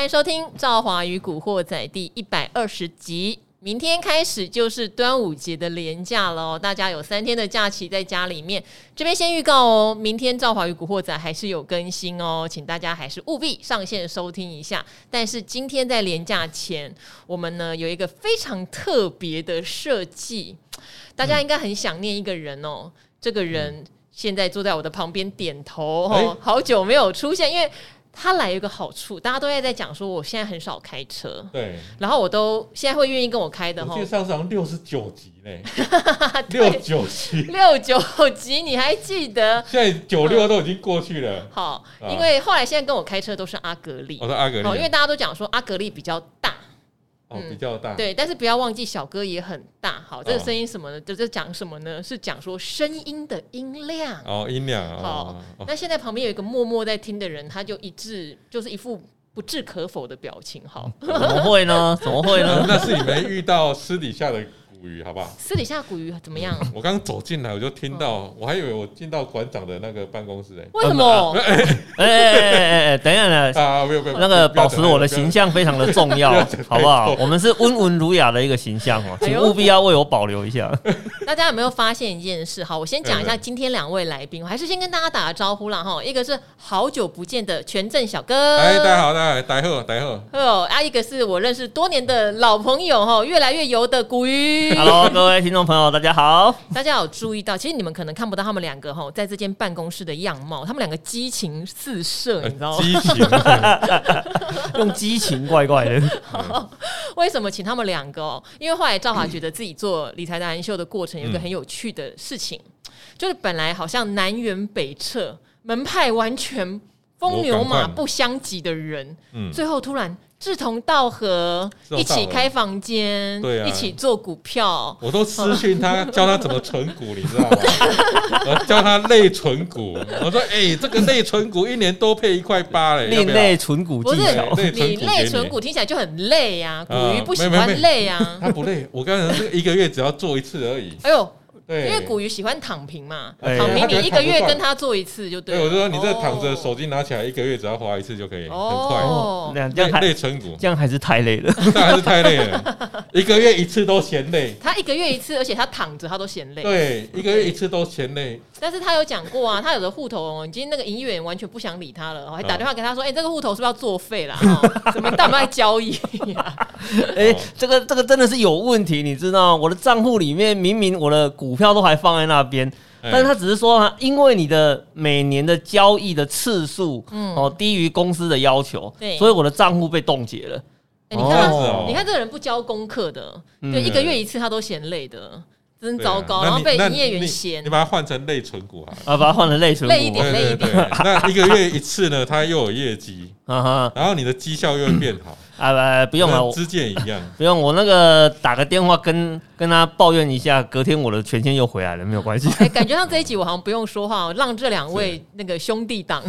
欢迎收听《赵华与古惑仔》第一百二十集。明天开始就是端午节的连假了哦，大家有三天的假期在家里面。这边先预告哦，明天《赵华与古惑仔》还是有更新哦，请大家还是务必上线收听一下。但是今天在连假前，我们呢有一个非常特别的设计，大家应该很想念一个人哦。这个人现在坐在我的旁边点头哦，好久没有出现，因为。他来有一个好处，大家都在在讲说，我现在很少开车，对，然后我都现在会愿意跟我开的哈。我记得上次好像六十九级嘞，六九级，六九级，你还记得？现在九六都已经过去了。嗯、好，因为后来现在跟我开车都是阿格力，我是阿格力，因为大家都讲说阿格力比较大。哦，比较大。对，但是不要忘记小哥也很大。好，这个声音什么呢？这这讲什么呢？是讲说声音的音量。哦，音量。好，那现在旁边有一个默默在听的人，他就一致就是一副不置可否的表情。好，怎么会呢？怎么会呢？那是你没遇到私底下的。古鱼，好不好？私底下古鱼怎么样？我刚走进来，我就听到，我还以为我进到馆长的那个办公室哎。为什么？哎哎哎等一下呢？啊，没有没有，那个保持我的形象非常的重要，好不好？我们是温文儒雅的一个形象哦，请务必要为我保留一下。大家有没有发现一件事？好，我先讲一下今天两位来宾，我还是先跟大家打个招呼啦哈。一个是好久不见的全正小哥，哎，大家好，大家大家好，大家好。哦，啊，一个是我认识多年的老朋友哈，越来越油的古鱼。Hello，各位听众朋友，大家好。大家有注意到，其实你们可能看不到他们两个哈，在这间办公室的样貌，他们两个激情四射，你知道吗？激情，用激情怪怪的。为什么请他们两个？因为后来赵华觉得自己做理财达人秀的过程有一个很有趣的事情，就是本来好像南辕北辙、门派完全风牛马不相及的人，最后突然。志同道合，一起开房间，对啊，一起做股票。我都私讯他，教他怎么存股，你知道吗？我教他内存股。我说，哎，这个内存股一年多配一块八嘞。另类存股技巧，不是你内存股听起来就很累呀，古鱼不喜欢累呀。他不累，我刚才是一个月只要做一次而已。哎呦。对，因为古鱼喜欢躺平嘛，躺平你一个月跟他做一次就对。对，我就说你这躺着，手机拿起来，一个月只要花一次就可以，很快。哦，这样累存股，这样还是太累了，这样还是太累了。一个月一次都嫌累。他一个月一次，而且他躺着他都嫌累。对，一个月一次都嫌累。但是他有讲过啊，他有的户头哦，已经那个营业员完全不想理他了，还打电话给他说：“哎，这个户头是不是要作废了？怎么大量交易？” 哎，这个这个真的是有问题，你知道，我的账户里面明明我的股票都还放在那。那边，但是他只是说，因为你的每年的交易的次数，嗯，哦，低于公司的要求，对，所以我的账户被冻结了。你看，你看这个人不交功课的，对，一个月一次他都嫌累的，真糟糕。然后被营业员嫌，你把它换成类存股啊，啊，把它换成类存股，累一点，累一点。那一个月一次呢，他又有业绩，然后你的绩效又会变好。啊不，不用了，支箭一样，不用。我那个打个电话跟跟他抱怨一下，隔天我的权限又回来了，没有关系。哎，感觉上这一集我好像不用说话，让这两位那个兄弟档。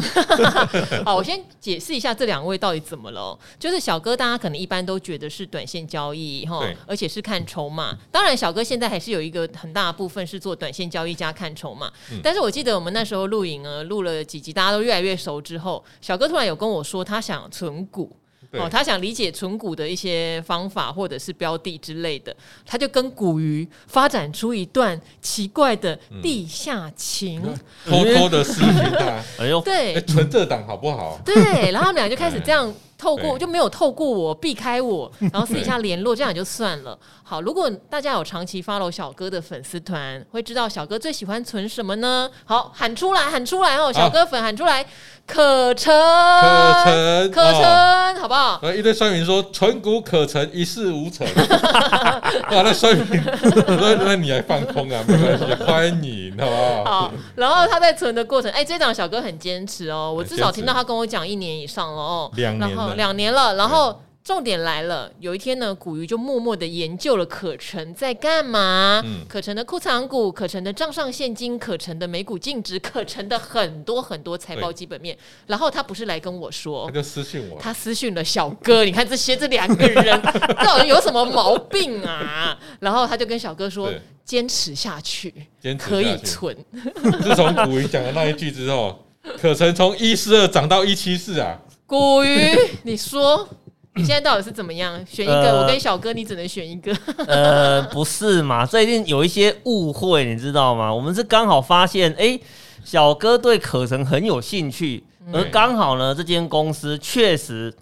好，我先解释一下这两位到底怎么了。就是小哥，大家可能一般都觉得是短线交易哈，而且是看筹码。当然，小哥现在还是有一个很大的部分是做短线交易加看筹码。但是我记得我们那时候录影呢，录了几集，大家都越来越熟之后，小哥突然有跟我说，他想存股。哦，他想理解存股的一些方法或者是标的之类的，他就跟古鱼发展出一段奇怪的地下情，偷偷的私密他，哎呦，对，存这档好不好？对，然后他们俩就开始这样。透过就没有透过我避开我，然后私底下联络，这样也就算了。好，如果大家有长期 follow 小哥的粉丝团，会知道小哥最喜欢存什么呢？好，喊出来，喊出来哦！小哥粉喊出来，可成，可成，可成，好不好？一堆酸民说存股可成一事无成，哇，那酸民，那那你还放空啊？没关系，欢迎，好不好？好，然后他在存的过程，哎，这档小哥很坚持哦，我至少听到他跟我讲一年以上了哦，两年。两年了，然后重点来了。有一天呢，古鱼就默默的研究了可成在干嘛，嗯、可成的库藏股、可成的账上现金、可成的每股净值、可成的很多很多财报基本面。然后他不是来跟我说，他就私信我，他私信了小哥。你看这些这两个人 到底有什么毛病啊？然后他就跟小哥说，坚持下去，坚持可以存。自从古鱼讲的那一句之后，可成从一四二涨到一七四啊。古鱼，你说你现在到底是怎么样？选一个，呃、我跟小哥，你只能选一个。呃，不是嘛？最近有一些误会，你知道吗？我们是刚好发现，哎、欸，小哥对可成很有兴趣，嗯、而刚好呢，这间公司确实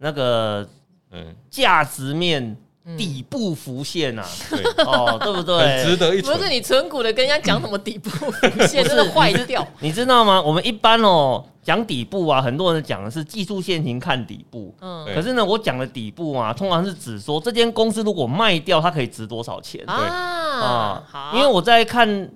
那个嗯价值面。底部浮现啊，对哦，对不对？值得一存。不是你存股的跟人家讲什么底部浮现，真的坏掉。你知道吗？我们一般哦讲底部啊，很多人讲的是技术线型看底部。嗯，可是呢，我讲的底部啊，通常是指说这间公司如果卖掉，它可以值多少钱？对啊，好，因为我在看。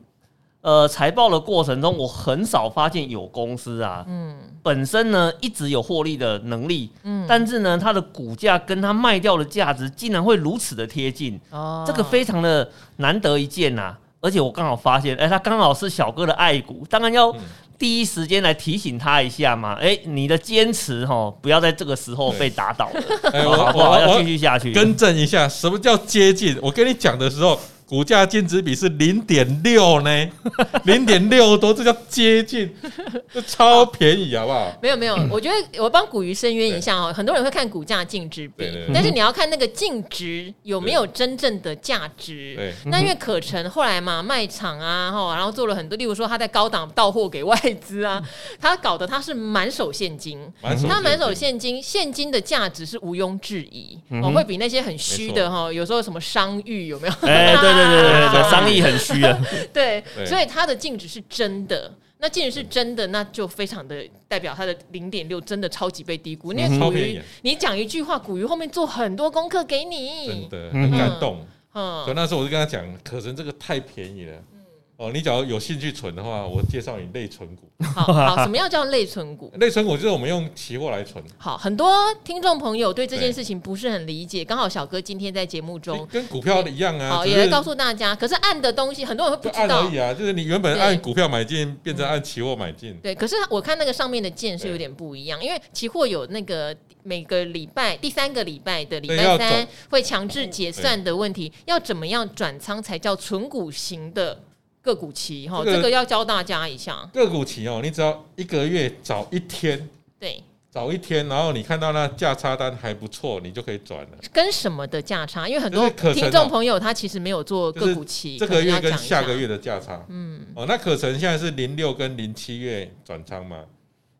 呃，财报的过程中，我很少发现有公司啊，嗯，本身呢一直有获利的能力，嗯，但是呢，它的股价跟它卖掉的价值竟然会如此的贴近，哦，这个非常的难得一见呐。而且我刚好发现，哎，它刚好是小哥的爱股，当然要第一时间来提醒他一下嘛。哎，你的坚持哈，不要在这个时候被打倒了，哎，我好不好？要继续下去。更正一下，什么叫接近？我跟你讲的时候。股价净值比是零点六呢，零点六多，这叫接近，这超便宜，好不好？没有没有，我觉得我帮古鱼申冤一下哦。很多人会看股价净值比，但是你要看那个净值有没有真正的价值。那因为可成后来嘛卖场啊，然后做了很多，例如说他在高档到货给外资啊，他搞得他是满手现金，他满手现金，现金的价值是毋庸置疑，哦，会比那些很虚的哈，有时候什么商誉有没有？哎，对对。对对对，商议很虚啊。对，所以他的净值是真的。那净值是真的，那就非常的代表它的零点六真的超级被低估。因为股鱼，你讲一句话，古鱼后面做很多功课给你，真的很感动。嗯，所以那时候我就跟他讲，可成这个太便宜了。哦，你只要有兴趣存的话，我介绍你类存股。好好，什么样叫类存股？类存股就是我们用期货来存。好，很多听众朋友对这件事情不是很理解，刚好小哥今天在节目中跟股票的一样啊，好，也来告诉大家。可是按的东西，很多人会不知道。按而已啊，就是你原本按股票买进，变成按期货买进。对，可是我看那个上面的键是有点不一样，因为期货有那个每个礼拜第三个礼拜的礼拜三会强制结算的问题，要怎么样转仓才叫存股型的？个股期哈，这个要教大家一下。个股期哦，你只要一个月早一天，对，早一天，然后你看到那价差单还不错，你就可以转了。跟什么的价差？因为很多听众朋友他其实没有做个股期，这个月跟下个月的价差。嗯，哦，那可成现在是零六跟零七月转仓嘛？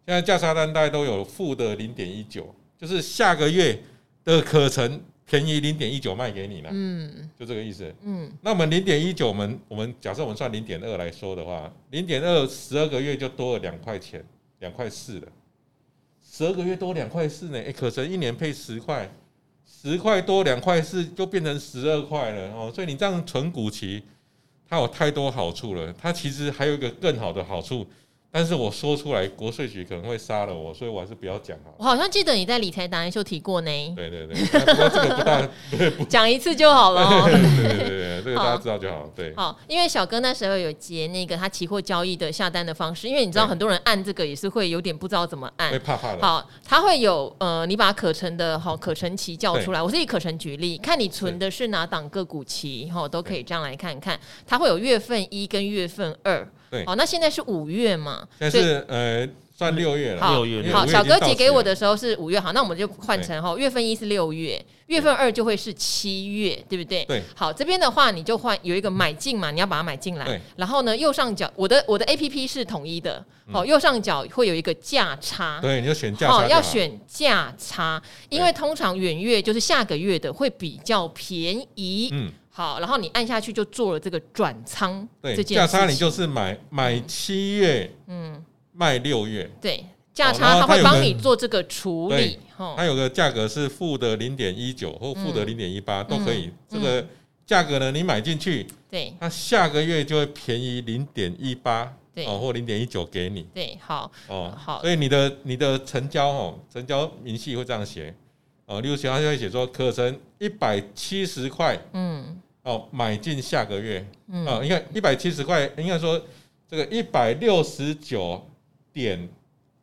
现在价差单大概都有负的零点一九，就是下个月的可成。便宜零点一九卖给你了，嗯，就这个意思，嗯，那我们零点一九，我们我们假设我们算零点二来说的话，零点二十二个月就多了两块钱，两块四了，十二个月多两块四呢，哎，可成一年配十块，十块多两块四就变成十二块了哦，所以你这样存股期，它有太多好处了，它其实还有一个更好的好处。但是我说出来，国税局可能会杀了我，所以我还是不要讲好。我好像记得你在理财达人秀提过呢。对对对，不过这个不大，讲一次就好了。对对对对，这个大家知道就好。对，好，因为小哥那时候有截那个他期货交易的下单的方式，因为你知道很多人按这个也是会有点不知道怎么按，会怕怕的。好，他会有呃，你把可成的好可成期叫出来，我是以可成举例，看你存的是哪档个股期，哈，都可以这样来看看。它会有月份一跟月份二。对，好，那现在是五月嘛？现在是呃，算六月了。六月，好，小哥姐给我的时候是五月，好，那我们就换成哈，月份一是六月，月份二就会是七月，对不对？对。好，这边的话你就换有一个买进嘛，你要把它买进来。然后呢，右上角我的我的 A P P 是统一的，好，右上角会有一个价差。对，你就选价差。要选价差，因为通常远月就是下个月的会比较便宜。嗯。好，然后你按下去就做了这个转仓，对，价差你就是买买七月，嗯，卖六月，对，价差它会帮你做这个处理，它有个价格是负的零点一九或负的零点一八都可以，这个价格呢你买进去，对，它下个月就会便宜零点一八，对，哦或零点一九给你，对，好，哦好，所以你的你的成交哦，成交明细会这样写，哦，例如他就会写说可成一百七十块，嗯。哦，买进下个月，嗯，啊，你看一百七十块，应该说这个一百六十九点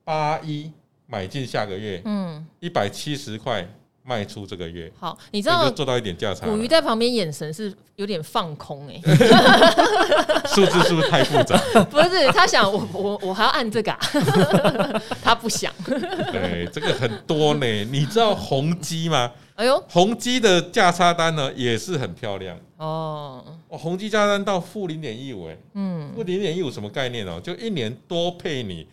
八一买进下个月，嗯，一百七十块卖出这个月。好，你知道就做到一点价差。古鱼在旁边眼神是有点放空哎、欸，数字是不是太复杂？不是，他想我我我还要按这个、啊，他不想。对，这个很多呢。你知道宏基吗？哎呦，宏基的价差单呢也是很漂亮哦。哦，宏基价差单到负零点一五，哎，嗯，负零点一五什么概念哦？就一年多配你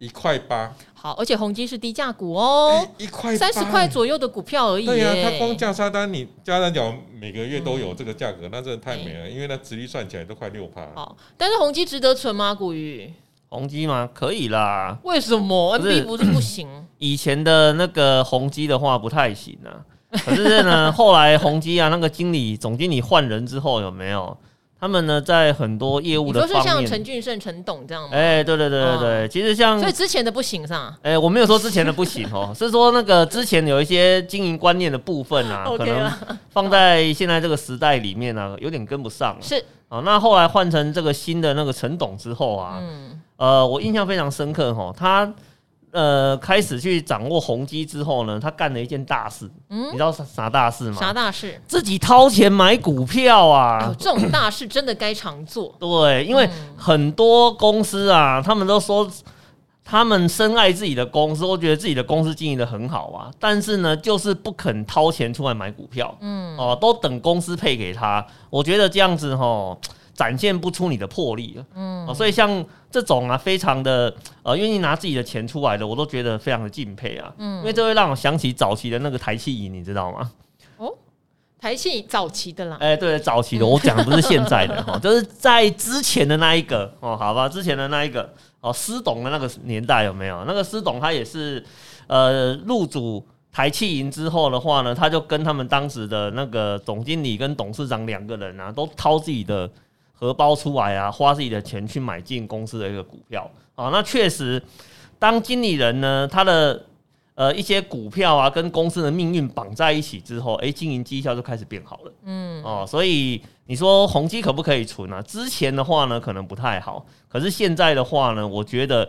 一块八。好，而且宏基是低价股哦，一块三十块左右的股票而已。对呀、啊，它光价差单你加单角每个月都有这个价格，嗯、那真的太美了，因为那值率算起来都快六趴。好，但是宏基值得存吗？古鱼？宏基吗？可以啦。为什么 NB 不是不行？以前的那个宏基的话不太行啊。可是呢，后来宏基啊，那个经理、总经理换人之后，有没有？他们呢，在很多业务的方面，你说是像陈俊胜、陈董这样吗？哎、欸，对对对对对，哦、其实像，所以之前的不行是吧？哎、欸，我没有说之前的不行哦，是说那个之前有一些经营观念的部分啊，可能放在现在这个时代里面呢、啊，有点跟不上。是啊，那后来换成这个新的那个陈董之后啊，嗯，呃，我印象非常深刻哈，他。呃，开始去掌握宏基之后呢，他干了一件大事。嗯，你知道啥啥大事吗？啥大事？自己掏钱买股票啊！哦、这种大事真的该常做。对，因为很多公司啊，他们都说他们深爱自己的公司，我觉得自己的公司经营的很好啊，但是呢，就是不肯掏钱出来买股票。嗯，哦，都等公司配给他。我觉得这样子齁。展现不出你的魄力了，嗯、哦，所以像这种啊，非常的呃，愿意拿自己的钱出来的，我都觉得非常的敬佩啊，嗯，因为这会让我想起早期的那个台气银，你知道吗？哦，台企早期的啦，哎、欸，对，早期的，我讲的不是现在的哈、哦，就是在之前的那一个哦，好吧，之前的那一个哦，施董的那个年代有没有？那个施董他也是呃入主台气银之后的话呢，他就跟他们当时的那个总经理跟董事长两个人啊，都掏自己的。荷包出来啊，花自己的钱去买进公司的一个股票啊，那确实，当经理人呢，他的呃一些股票啊，跟公司的命运绑在一起之后，哎、欸，经营绩效就开始变好了。嗯，哦，所以你说宏基可不可以存啊？之前的话呢，可能不太好，可是现在的话呢，我觉得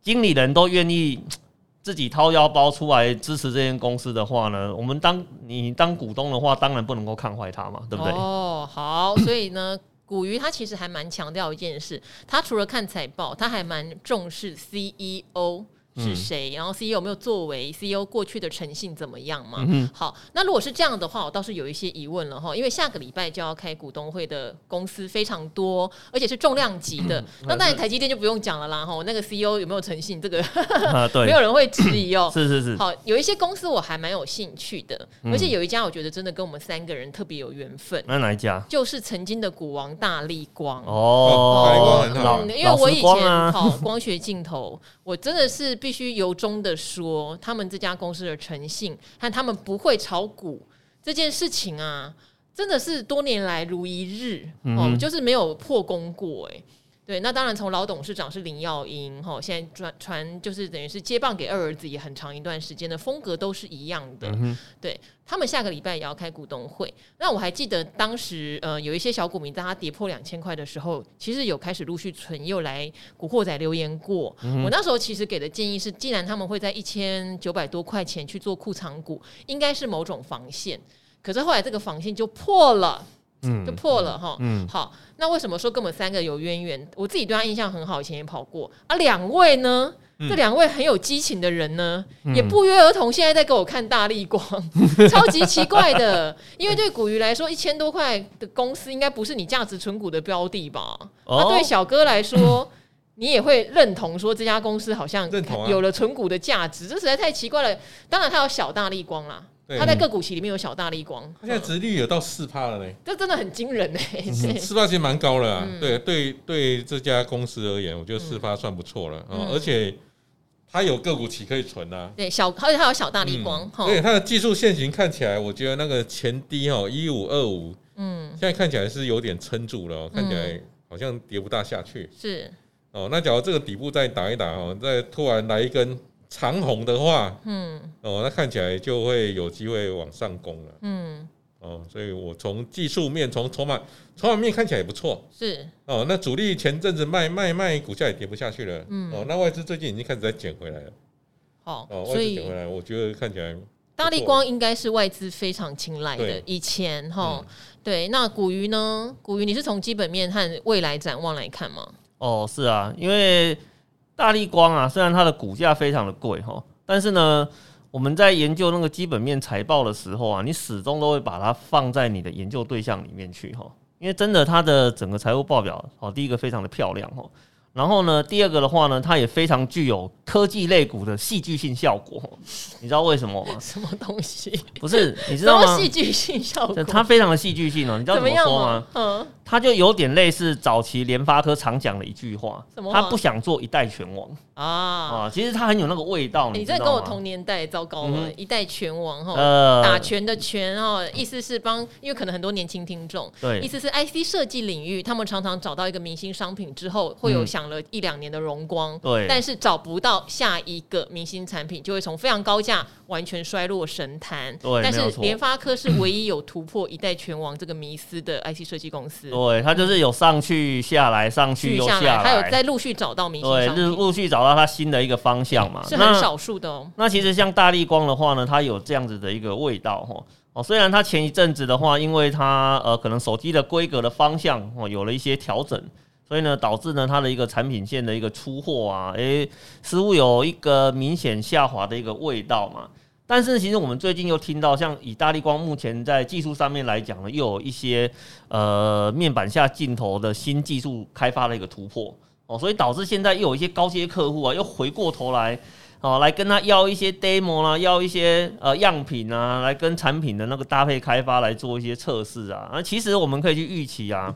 经理人都愿意 自己掏腰包出来支持这间公司的话呢，我们当你当股东的话，当然不能够看坏他嘛，对不对？哦，好，所以呢。古鱼他其实还蛮强调一件事，他除了看财报，他还蛮重视 CEO。是谁？然后 CEO 有没有作为？CEO 过去的诚信怎么样嘛？嗯、好，那如果是这样的话，我倒是有一些疑问了哈。因为下个礼拜就要开股东会的公司非常多，而且是重量级的。嗯、那当然台积电就不用讲了啦哈。那个 CEO 有没有诚信？这个、啊、没有人会质疑哦。是是是。好，有一些公司我还蛮有兴趣的，而且有一家我觉得真的跟我们三个人特别有缘分。那哪一家？就是曾经的股王大力光哦，大立光很好，因为我以前跑光学镜头，我真的是必须由衷的说，他们这家公司的诚信和他们不会炒股这件事情啊，真的是多年来如一日哦，就是没有破功过哎。对，那当然从老董事长是林耀英哈，现在转传就是等于是接棒给二儿子也很长一段时间的风格都是一样的。嗯、对他们下个礼拜也要开股东会，那我还记得当时呃有一些小股民在他跌破两千块的时候，其实有开始陆续存又来古惑仔留言过。嗯、我那时候其实给的建议是，既然他们会在一千九百多块钱去做库藏股，应该是某种防线。可是后来这个防线就破了。嗯，就破了哈。嗯，好，那为什么说跟我们三个有渊源？我自己对他印象很好，以前也跑过。啊，两位呢？嗯、这两位很有激情的人呢，嗯、也不约而同现在在给我看大立光，超级奇怪的。因为对古鱼来说，一千多块的公司应该不是你价值存股的标的吧？那、哦、对小哥来说，嗯、你也会认同说这家公司好像有了存股的价值？这实在太奇怪了。当然，他有小大立光啦。他在个股期里面有小大立光，他现在殖利率有到四趴了嘞，这真的很惊人嘞，四趴其实蛮高了啊。对对对，这家公司而言，我觉得四趴算不错了啊。而且它有个股期可以存啊。对，小而且它有小大立光，对它的技术线型看起来，我觉得那个前低哦一五二五，嗯，现在看起来是有点撑住了，看起来好像跌不大下去。是哦，那假如这个底部再打一打哦，再突然来一根。长红的话，嗯，哦，那看起来就会有机会往上攻了，嗯，哦，所以我从技术面，从筹码筹码面看起来也不错，是，哦，那主力前阵子卖卖卖，股价也跌不下去了，嗯，哦，那外资最近已经开始在捡回来了，好，哦，外资捡回来，我觉得看起来。大立光应该是外资非常青睐的，以前哈，嗯、对。那古鱼呢？古鱼你是从基本面和未来展望来看吗？哦，是啊，因为大力光啊，虽然它的股价非常的贵哈，但是呢，我们在研究那个基本面财报的时候啊，你始终都会把它放在你的研究对象里面去哈，因为真的它的整个财务报表哦，第一个非常的漂亮哈。然后呢，第二个的话呢，它也非常具有科技类股的戏剧性效果，你知道为什么吗？什么东西？不是，你知道吗？戏剧性效果，它非常的戏剧性哦。你知道怎么说吗？嗯，它就有点类似早期联发科常讲的一句话，什么？他不想做一代拳王啊啊！其实它很有那个味道。你这跟我同年代，糟糕了，一代拳王哈，呃，打拳的拳哈，意思是帮，因为可能很多年轻听众，对，意思是 IC 设计领域，他们常常找到一个明星商品之后，会有想。了一两年的荣光，对，但是找不到下一个明星产品，就会从非常高价完全衰落神坛。对，但是联发科是唯一有突破一代拳王这个迷思的 IC 设计公司。对，它就是有上去下来，上去又下来，还有在陆续找到明星商品，对，陆续找到它新的一个方向嘛，是很少数的哦。那其实像大力光的话呢，它有这样子的一个味道哈。哦，虽然它前一阵子的话，因为它呃可能手机的规格的方向哦有了一些调整。所以呢，导致呢它的一个产品线的一个出货啊，诶，似乎有一个明显下滑的一个味道嘛。但是其实我们最近又听到，像以大利光目前在技术上面来讲呢，又有一些呃面板下镜头的新技术开发的一个突破哦，所以导致现在又有一些高阶客户啊，又回过头来哦，来跟他要一些 demo 啦，要一些呃样品啊，来跟产品的那个搭配开发来做一些测试啊。那其实我们可以去预期啊。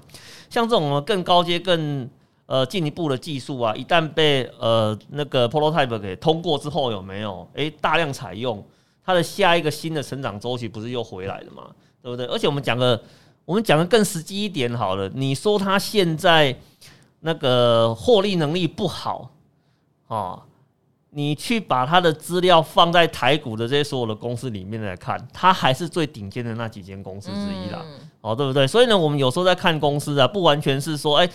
像这种更高阶、更呃进一步的技术啊，一旦被呃那个 prototype 给通过之后，有没有诶大量采用，它的下一个新的成长周期不是又回来了吗？对不对？而且我们讲个我们讲个更实际一点好了，你说它现在那个获利能力不好啊，你去把它的资料放在台股的这些所有的公司里面来看，它还是最顶尖的那几间公司之一啦。嗯哦，对不对？所以呢，我们有时候在看公司啊，不完全是说，哎，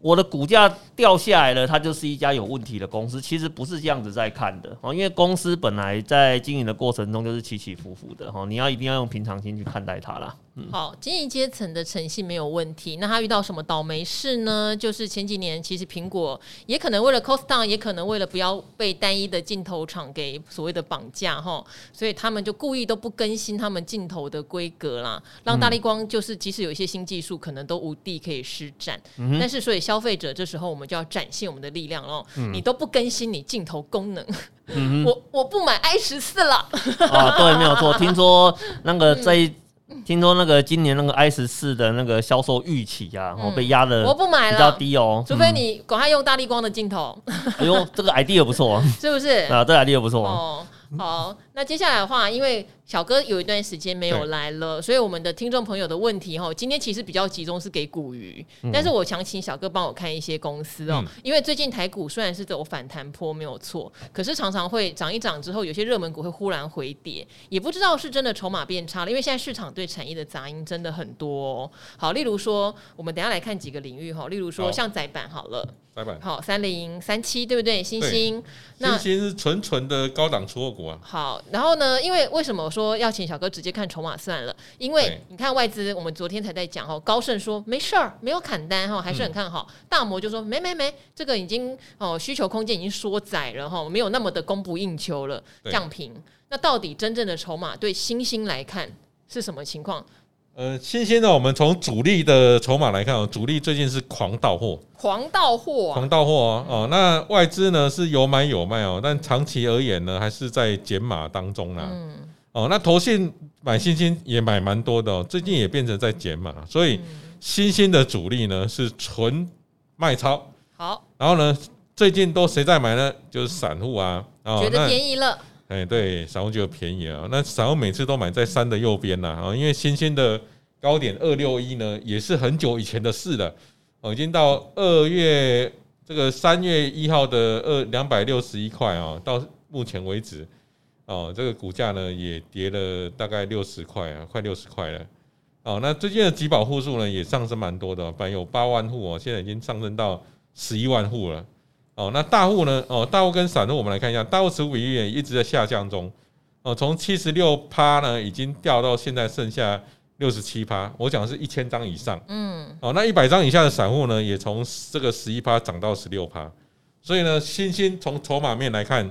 我的股价掉下来了，它就是一家有问题的公司。其实不是这样子在看的哦，因为公司本来在经营的过程中就是起起伏伏的哈，你要一定要用平常心去看待它啦。嗯、好，经营阶层的诚信没有问题。那他遇到什么倒霉事呢？就是前几年，其实苹果也可能为了 cost down，也可能为了不要被单一的镜头厂给所谓的绑架哈，所以他们就故意都不更新他们镜头的规格啦，让大力光就是即使有一些新技术，可能都无地可以施展。嗯、但是，所以消费者这时候我们就要展现我们的力量喽。嗯、你都不更新你镜头功能，嗯、我我不买 I 十四了。啊，对，没有错。听说那个在。嗯听说那个今年那个 I 十四的那个销售预期啊，然后被压的我不买了，比较低哦，除非你赶快用大力光的镜头。哎呦，这个 idea 不错，是不是？啊，这个 idea 不错哦。好，那接下来的话，因为小哥有一段时间没有来了，所以我们的听众朋友的问题哈，今天其实比较集中是给股鱼，嗯、但是我想请小哥帮我看一些公司哦，嗯、因为最近台股虽然是走反弹坡没有错，可是常常会涨一涨之后，有些热门股会忽然回跌，也不知道是真的筹码变差了，因为现在市场对产业的杂音真的很多哦。好，例如说，我们等下来看几个领域哈，例如说像窄板好了。好，三零三七对不对？星星，那欣兴是纯纯的高档出货股啊。好，然后呢？因为为什么说要请小哥直接看筹码算了？因为你看外资，我们昨天才在讲哦，高盛说没事儿，没有砍单哈，还是很看好。嗯、大摩就说没没没，这个已经哦需求空间已经缩窄了哈，没有那么的供不应求了，降平。那到底真正的筹码对新兴来看是什么情况？呃，新兴呢，我们从主力的筹码来看哦，主力最近是狂到货，狂到货，狂到货哦。哦，那外资呢是有买有卖哦，但长期而言呢，还是在减码当中啦。嗯。哦，那投信买新兴也买蛮多的哦，最近也变成在减码，所以新兴的主力呢是纯卖超。好。然后呢，最近都谁在买呢？就是散户啊。哦，觉得便宜了。哎，对，散户觉得便宜啊。那散户每次都买在三的右边呐，啊，因为新兴的高点二六一呢，也是很久以前的事了，哦，已经到二月这个三月一号的二两百六十一块啊，到目前为止，哦，这个股价呢也跌了大概六十块啊，快六十块了。哦，那最近的集保户数呢也上升蛮多的，本来有八万户哦，现在已经上升到十一万户了。哦，那大户呢？哦，大户跟散户，我们来看一下，大户持股比例也一直在下降中。哦，从七十六趴呢，已经掉到现在剩下六十七趴。我讲的是一千张以上，嗯，哦，那一百张以下的散户呢，也从这个十一趴涨到十六趴。所以呢，新兴从筹码面来看，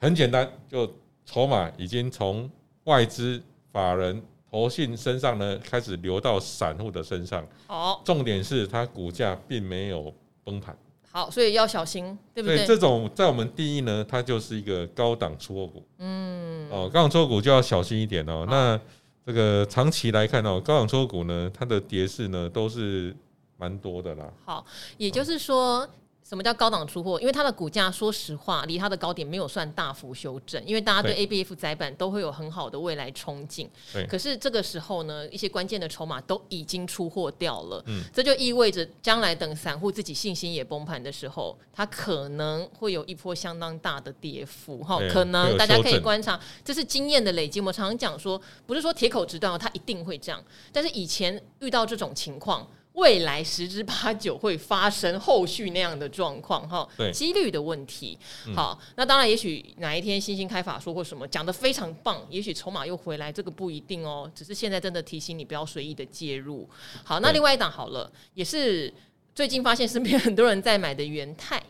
很简单，就筹码已经从外资、法人、投信身上呢，开始流到散户的身上。好，重点是它股价并没有崩盘。好，所以要小心，对不对？这种在我们定义呢，它就是一个高档出货股。嗯，哦，高档出货股就要小心一点哦。那这个长期来看哦，高档出货股呢，它的跌势呢都是蛮多的啦。好，也就是说。什么叫高档出货？因为它的股价，说实话，离它的高点没有算大幅修正。因为大家对 ABF 载板都会有很好的未来憧憬。对。可是这个时候呢，一些关键的筹码都已经出货掉了。嗯。这就意味着，将来等散户自己信心也崩盘的时候，它可能会有一波相当大的跌幅。哈，可能大家可以观察，这是经验的累积。我们常常讲说，不是说铁口直断，它一定会这样。但是以前遇到这种情况。未来十之八九会发生后续那样的状况，哈，对，几率的问题。好，那当然，也许哪一天新兴开法说或什么讲的非常棒，也许筹码又回来，这个不一定哦。只是现在真的提醒你不要随意的介入。好，那另外一档好了，也是最近发现身边很多人在买的元泰，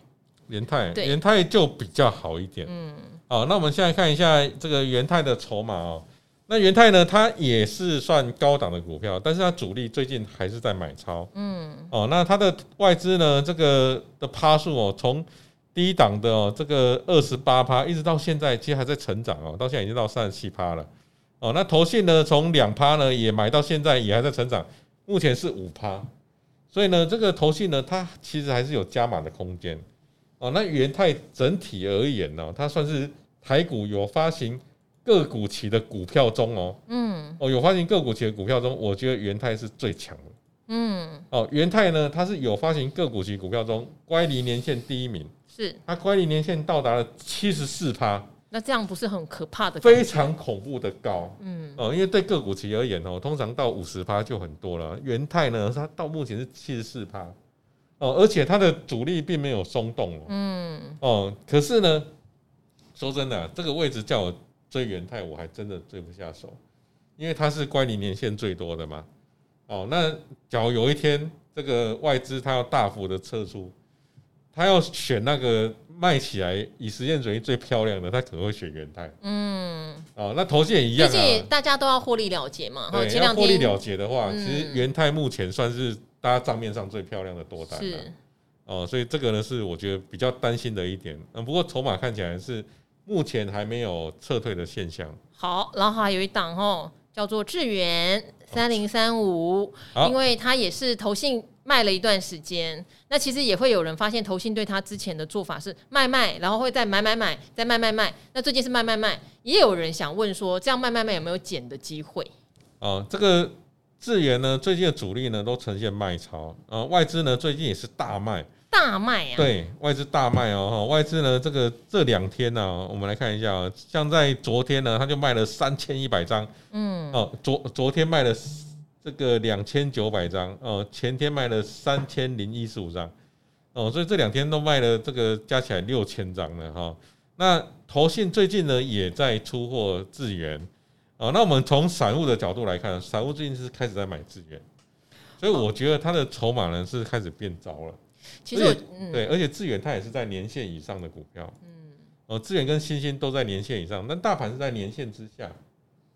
元泰，元泰就比较好一点。嗯，好，那我们现在看一下这个元泰的筹码哦。那元泰呢？它也是算高档的股票，但是它主力最近还是在买超。嗯，哦，那它的外资呢？这个的趴数哦，从低档的哦，这个二十八趴，一直到现在，其实还在成长哦，到现在已经到三十七趴了。哦，那投信呢？从两趴呢，也买到现在，也还在成长，目前是五趴。所以呢，这个投信呢，它其实还是有加码的空间。哦，那元泰整体而言呢，它算是台股有发行。个股期的股票中哦，嗯，哦，有发行个股期的股票中，我觉得元泰是最强的，嗯，哦，元泰呢，它是有发行个股期股票中乖离年限第一名，是。它乖离年限到达了七十四趴，那这样不是很可怕的？非常恐怖的高，嗯，哦，因为对个股期而言哦，通常到五十趴就很多了，元泰呢，它到目前是七十四趴，哦，而且它的主力并没有松动，嗯，哦，可是呢，说真的，这个位置叫我。追元泰我还真的追不下手，因为它是乖离年限最多的嘛。哦，那假如有一天这个外资它要大幅的撤出，它要选那个卖起来以实验主义最漂亮的，它可能会选元泰。嗯，哦，那投信也一样啊，大家都要获利了结嘛。对，要获利了结的话，其实元泰目前算是大家账面上最漂亮的多单了。哦，所以这个呢是我觉得比较担心的一点。嗯，不过筹码看起来是。目前还没有撤退的现象。好，然后还有一档哦，叫做智源三零三五，因为它也是投信卖了一段时间。那其实也会有人发现，投信对它之前的做法是卖卖，然后会再买买买，再卖卖卖。那最近是卖卖卖，也有人想问说，这样卖卖卖有没有减的机会？哦，这个智源呢，最近的主力呢都呈现卖超，呃，外资呢最近也是大卖。大卖啊！对，外资大卖哦，外资呢，这个这两天呢，我们来看一下啊，像在昨天呢，他就卖了三千一百张，嗯，哦，昨昨天卖了这个两千九百张，哦，前天卖了三千零一十五张，哦，所以这两天都卖了这个加起来六千张了哈。那投信最近呢也在出货智原，哦，那我们从散户的角度来看，散户最近是开始在买资源，所以我觉得它的筹码呢是开始变糟了。其实我对，而且智远它也是在年限以上的股票，嗯，呃，智远跟新兴都在年限以上，但大盘是在年限之下，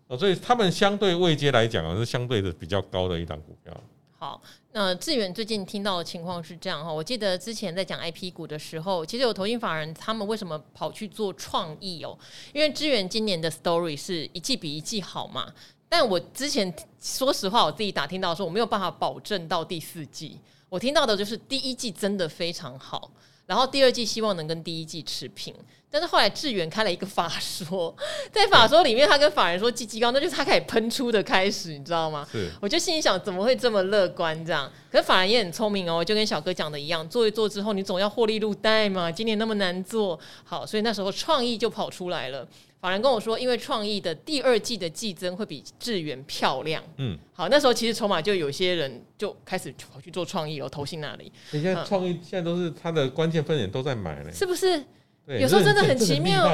哦，所以他们相对位阶来讲啊，是相对的比较高的一档股票。好，那智远最近听到的情况是这样哈，我记得之前在讲 IP 股的时候，其实有投信法人他们为什么跑去做创意哦？因为智远今年的 story 是一季比一季好嘛，但我之前说实话，我自己打听到说我没有办法保证到第四季。我听到的就是第一季真的非常好，然后第二季希望能跟第一季持平，但是后来志远开了一个法说，在法说里面他跟法人说季绩高，那就是他开始喷出的开始，你知道吗？是，我就心里想怎么会这么乐观这样？可是法人也很聪明哦，就跟小哥讲的一样，做一做之后你总要获利入袋嘛，今年那么难做好，所以那时候创意就跑出来了。法人跟我说，因为创意的第二季的季增会比智源漂亮。嗯，好，那时候其实筹码就有些人就开始跑去做创意了，投信那里。你现在创意现在都是它的关键分点都在买了，是不是？对，有时候真的很奇妙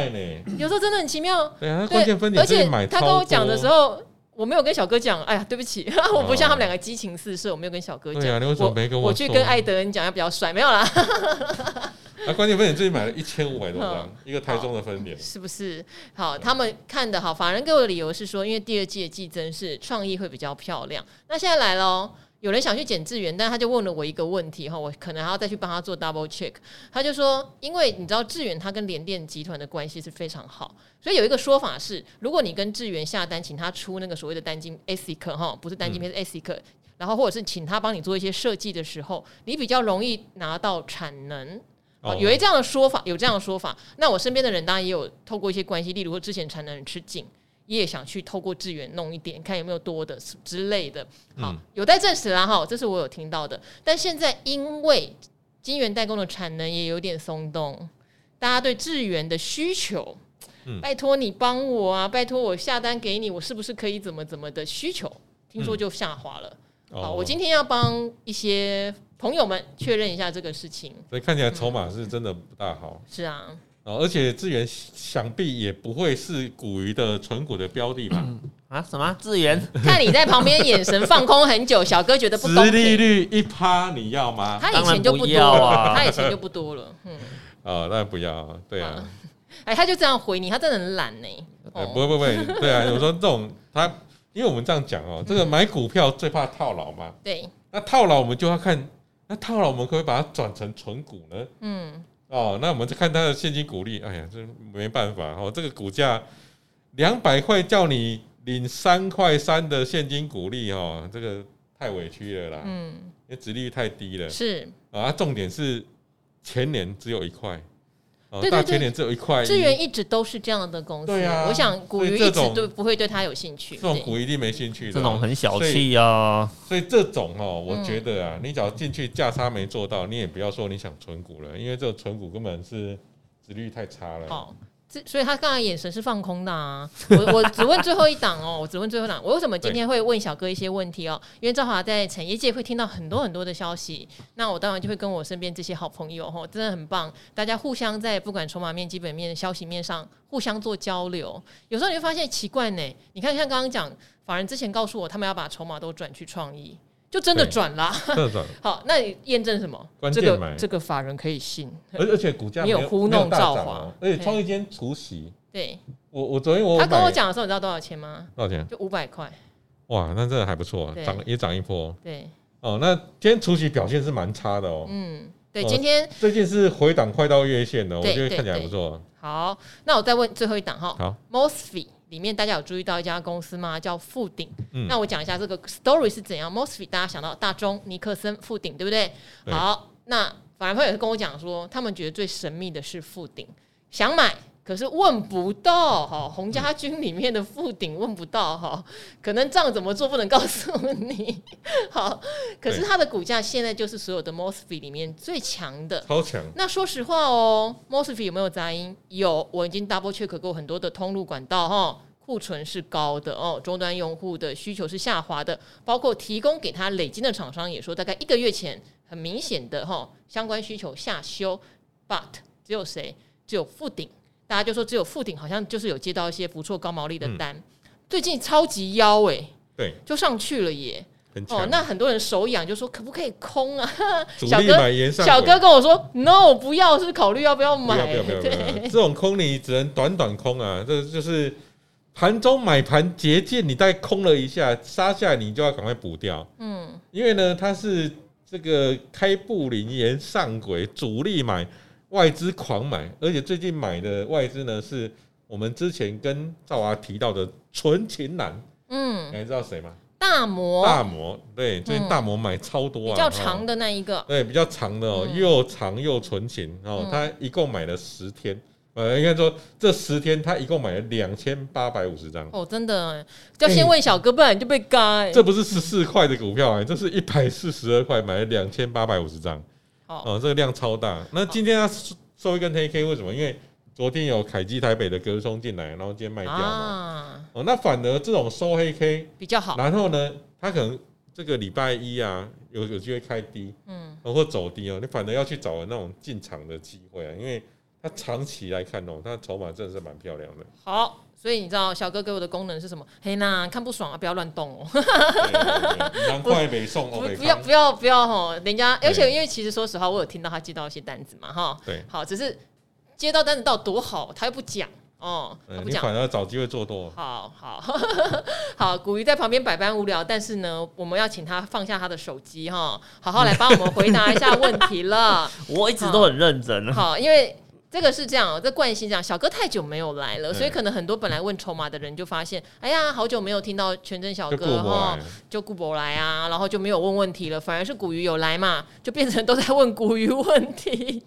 有时候真的很奇妙。对啊，关键分点，而且他跟我讲的时候，我没有跟小哥讲。哎呀，对不起，我不像他们两个激情四射，我没有跟小哥讲。对啊，你为什么没跟我？我去跟艾德恩讲，要比较帅，没有啦。那 关键分点最近买了一千五百多张，一个台中的分点，是不是？好，他们看的好，法人给我的理由是说，因为第二季的季增是创意会比较漂亮。那现在来喽。有人想去捡智源，但他就问了我一个问题哈，我可能还要再去帮他做 double check。他就说，因为你知道智原他跟联电集团的关系是非常好，所以有一个说法是，如果你跟智原下单，请他出那个所谓的单晶 ASIC 哈，不是单晶片是 ASIC，然后或者是请他帮你做一些设计的时候，你比较容易拿到产能。哦，有一这样的说法，有这样的说法。那我身边的人当然也有透过一些关系，例如说之前产能很吃紧。也想去透过智源弄一点，看有没有多的之类的。好，有待证实啦哈，这是我有听到的。但现在因为金源代工的产能也有点松动，大家对智源的需求，嗯、拜托你帮我啊，拜托我下单给你，我是不是可以怎么怎么的需求？听说就下滑了。嗯、好，我今天要帮一些朋友们确认一下这个事情。所以看起来筹码是真的不大好。是啊。哦而且智源想必也不会是股鱼的纯股的标的吧？啊？什么智源？看你在旁边眼神放空很久，小哥觉得不公平。殖利率一趴，你要吗？他以前就不多了，啊、他以前就不多了。嗯，哦，那不要，对啊。哎，他就这样回你，他真的很懒呢。哦、不不会，对啊，有时候这种他，因为我们这样讲哦，这个买股票最怕套牢嘛。对。那套牢我们就要看，那套牢我们可不可以把它转成存股呢？嗯。哦，那我们就看它的现金股利。哎呀，这没办法哦，这个股价两百块叫你领三块三的现金股利哦，这个太委屈了啦。嗯，因为殖利率太低了。是啊，重点是前年只有一块。对对对，大前年只有一块。资源一直都是这样的公司，对啊，我想股鱼一直都不会对他有兴趣。这种股一定没兴趣的，这种很小气啊。所以这种哦，我觉得啊，你只要进去价差没做到，你也不要说你想存股了，因为这个存股根本是殖利率太差了。好。所以他刚才眼神是放空的啊！我我只问最后一档哦，我只问最后一档。我为什么今天会问小哥一些问题哦？因为赵华在产业界会听到很多很多的消息，那我当然就会跟我身边这些好朋友吼，真的很棒，大家互相在不管筹码面、基本面、消息面上互相做交流。有时候你会发现奇怪呢，你看像刚刚讲，法人之前告诉我，他们要把筹码都转去创意。就真的转了，好，那你验证什么？这个这个法人可以信，而而且股价没有糊弄造华，而且创意间除息。对，我我昨天我他跟我讲的时候，你知道多少钱吗？多少钱？就五百块。哇，那真的还不错，涨也涨一波。对，哦，那今天除息表现是蛮差的哦。嗯，对，今天最近是回档快到月线了，我觉得看起来不错。好，那我再问最后一档哈。好，Mosfet。里面大家有注意到一家公司吗？叫富鼎。嗯、那我讲一下这个 story 是怎样。Mosfet 大家想到大中、尼克森、富鼎，对不对？对好，那反而朋友跟我讲说，他们觉得最神秘的是富鼎，想买可是问不到。哈，洪家军里面的副鼎问不到哈，可能账怎么做不能告诉你。好，可是它的股价现在就是所有的 Mosfet 里面最强的，超强。那说实话哦，Mosfet 有没有杂音？有，我已经 double check 过很多的通路管道哈。库存是高的哦，终端用户的需求是下滑的，包括提供给他累金的厂商也说，大概一个月前很明显的哈相关需求下修，but 只有谁？只有富鼎，大家就说只有富鼎好像就是有接到一些不错高毛利的单，嗯、最近超级妖哎、欸，对，就上去了耶，哦，那很多人手痒就说可不可以空啊？小哥，小哥跟我说 no，不要，是考虑要不要买，不要不要不要，对 这种空你只能短短空啊，这就是。盘中买盘结界，你再空了一下，杀下来你就要赶快补掉。嗯，因为呢，它是这个开布林沿上轨，主力买，外资狂买，而且最近买的外资呢，是我们之前跟赵华提到的纯情男。嗯，你知道谁吗？大摩。大摩，对，最近大摩买超多啊，比较长的那一个。对，比较长的哦，又长又纯情哦，他一共买了十天。呃，应该说这十天他一共买了两千八百五十张哦，真的，要先问小哥，不然你就被嘎。这不是十四块的股票啊，这是一百四十二块买了两千八百五十张。哦，这个量超大。那今天他收一根黑 K，为什么？因为昨天有凯基台北的隔松进来，然后今天卖掉嘛。哦，那反而这种收黑 K 比较好。然后呢，它可能这个礼拜一啊，有有机会开低，嗯，或走低哦，你反而要去找那种进场的机会啊，因为。它长期来看哦，它筹码真的是蛮漂亮的。好，所以你知道小哥给我的功能是什么？嘿呐，看不爽啊，不要乱动哦。难怪没送哦，不要不要不要哈，人家而且因为其实说实话，我有听到他接到一些单子嘛哈。对，好，只是接到单子到多好，他又不讲。哦，不讲反而找机会做多。好好 好，古鱼在旁边百般无聊，但是呢，我们要请他放下他的手机哈，好好来帮我们回答一下问题了。我一直都很认真。好，因为这个是这样，这惯性这样，小哥太久没有来了，所以可能很多本来问筹码的人就发现，哎呀，好久没有听到全真小哥哈，就顾博来啊，然后就没有问问题了，反而是古鱼有来嘛，就变成都在问古鱼问题。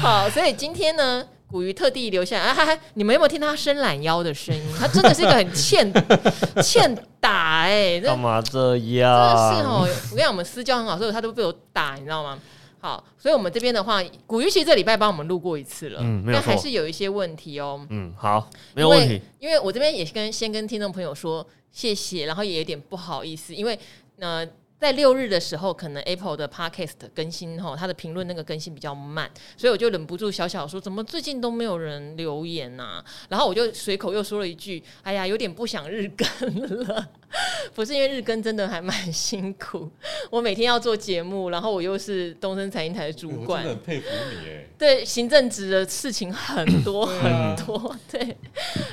好，所以今天呢。古鱼特地留下来，哎、啊，你们有没有听他伸懒腰的声音？他真的是一个很欠 欠打哎、欸，干嘛这样？真的是哦，我跟你讲，我们私交很好，所以他都被我打，你知道吗？好，所以我们这边的话，古玉其实这礼拜帮我们录过一次了，嗯，但还是有一些问题哦。嗯，好，没有问题。因为，我这边也是跟先跟听众朋友说谢谢，然后也有点不好意思，因为呃。在六日的时候，可能 Apple 的 Podcast 更新哈，它的评论那个更新比较慢，所以我就忍不住小小说，怎么最近都没有人留言呐、啊？然后我就随口又说了一句，哎呀，有点不想日更了。不是因为日更真的还蛮辛苦，我每天要做节目，然后我又是东森财经台的主管，我真的很佩服你哎。对，行政职的事情很多很多，对，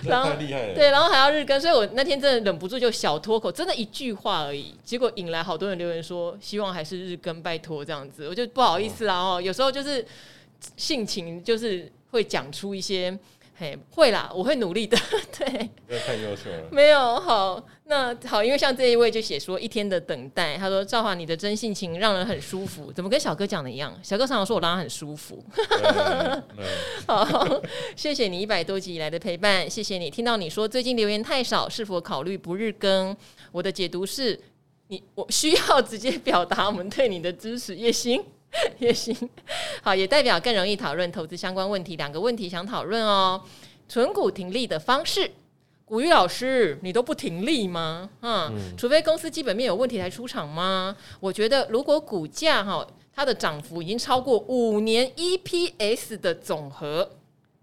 然后对，然后还要日更，所以我那天真的忍不住就小脱口，真的一句话而已，结果引来好多人留言说希望还是日更，拜托这样子，我就不好意思啦哦，有时候就是性情就是会讲出一些。嘿，会啦，我会努力的。对，太优秀了。没有好，那好，因为像这一位就写说一天的等待，他说赵华你的真性情让人很舒服，怎么跟小哥讲的一样？小哥常常说我让他很舒服。好，谢谢你一百多集以来的陪伴，谢谢你。听到你说最近留言太少，是否考虑不日更？我的解读是你我需要直接表达我们对你的支持也行。也行，好，也代表更容易讨论投资相关问题。两个问题想讨论哦，存股停利的方式。古玉老师，你都不停利吗？嗯，除非公司基本面有问题才出场吗？我觉得如果股价哈，它的涨幅已经超过五年 EPS 的总和。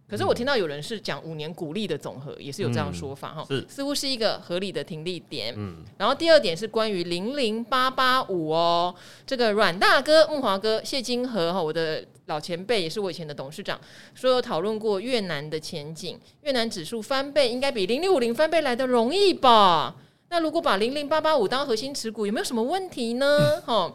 可是我听到有人是讲五年股利的总和，也是有这样说法哈，似乎是一个合理的停利点。嗯，然后第二点是关于零零八八五哦，这个阮大哥、木华哥、谢金河哈，我的老前辈也是我以前的董事长，说有讨论过越南的前景，越南指数翻倍应该比零零五零翻倍来的容易吧？那如果把零零八八五当核心持股，有没有什么问题呢？哈？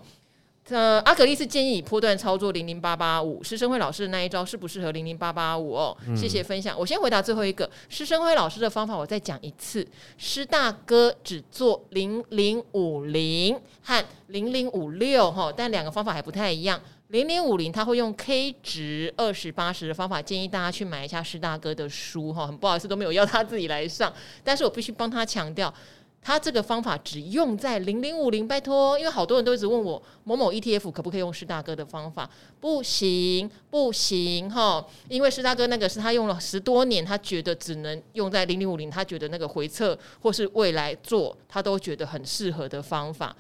呃，阿格丽是建议以波段操作零零八八五，施生辉老师的那一招适不适合零零八八五哦？嗯、谢谢分享。我先回答最后一个，施生辉老师的方法我再讲一次。施大哥只做零零五零和零零五六哈，但两个方法还不太一样。零零五零他会用 K 值二十八十的方法，建议大家去买一下施大哥的书哈。很不好意思都没有要他自己来上，但是我必须帮他强调。他这个方法只用在零零五零，拜托，因为好多人都一直问我某某 ETF 可不可以用施大哥的方法？不行，不行哈，因为施大哥那个是他用了十多年，他觉得只能用在零零五零，他觉得那个回撤或是未来做，他都觉得很适合的方法，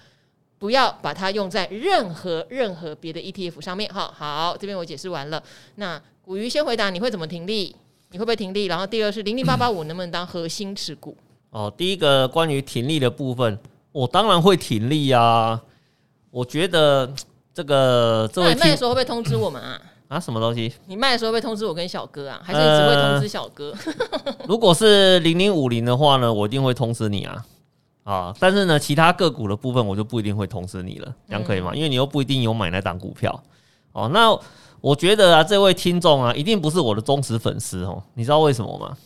不要把它用在任何任何别的 ETF 上面。哈，好，这边我解释完了。那古鱼先回答，你会怎么停利？你会不会停利？然后第二是零零八八五能不能当核心持股？哦，第一个关于停利的部分，我当然会停利啊。我觉得这个这位卖的时候会不会通知我们啊？啊，什么东西？你卖的时候会通知我跟小哥啊？还是你只会通知小哥？呃、如果是零零五零的话呢，我一定会通知你啊。啊，但是呢，其他个股的部分我就不一定会通知你了，这样可以吗？嗯、因为你又不一定有买那档股票。哦，那我觉得啊，这位听众啊，一定不是我的忠实粉丝哦。你知道为什么吗？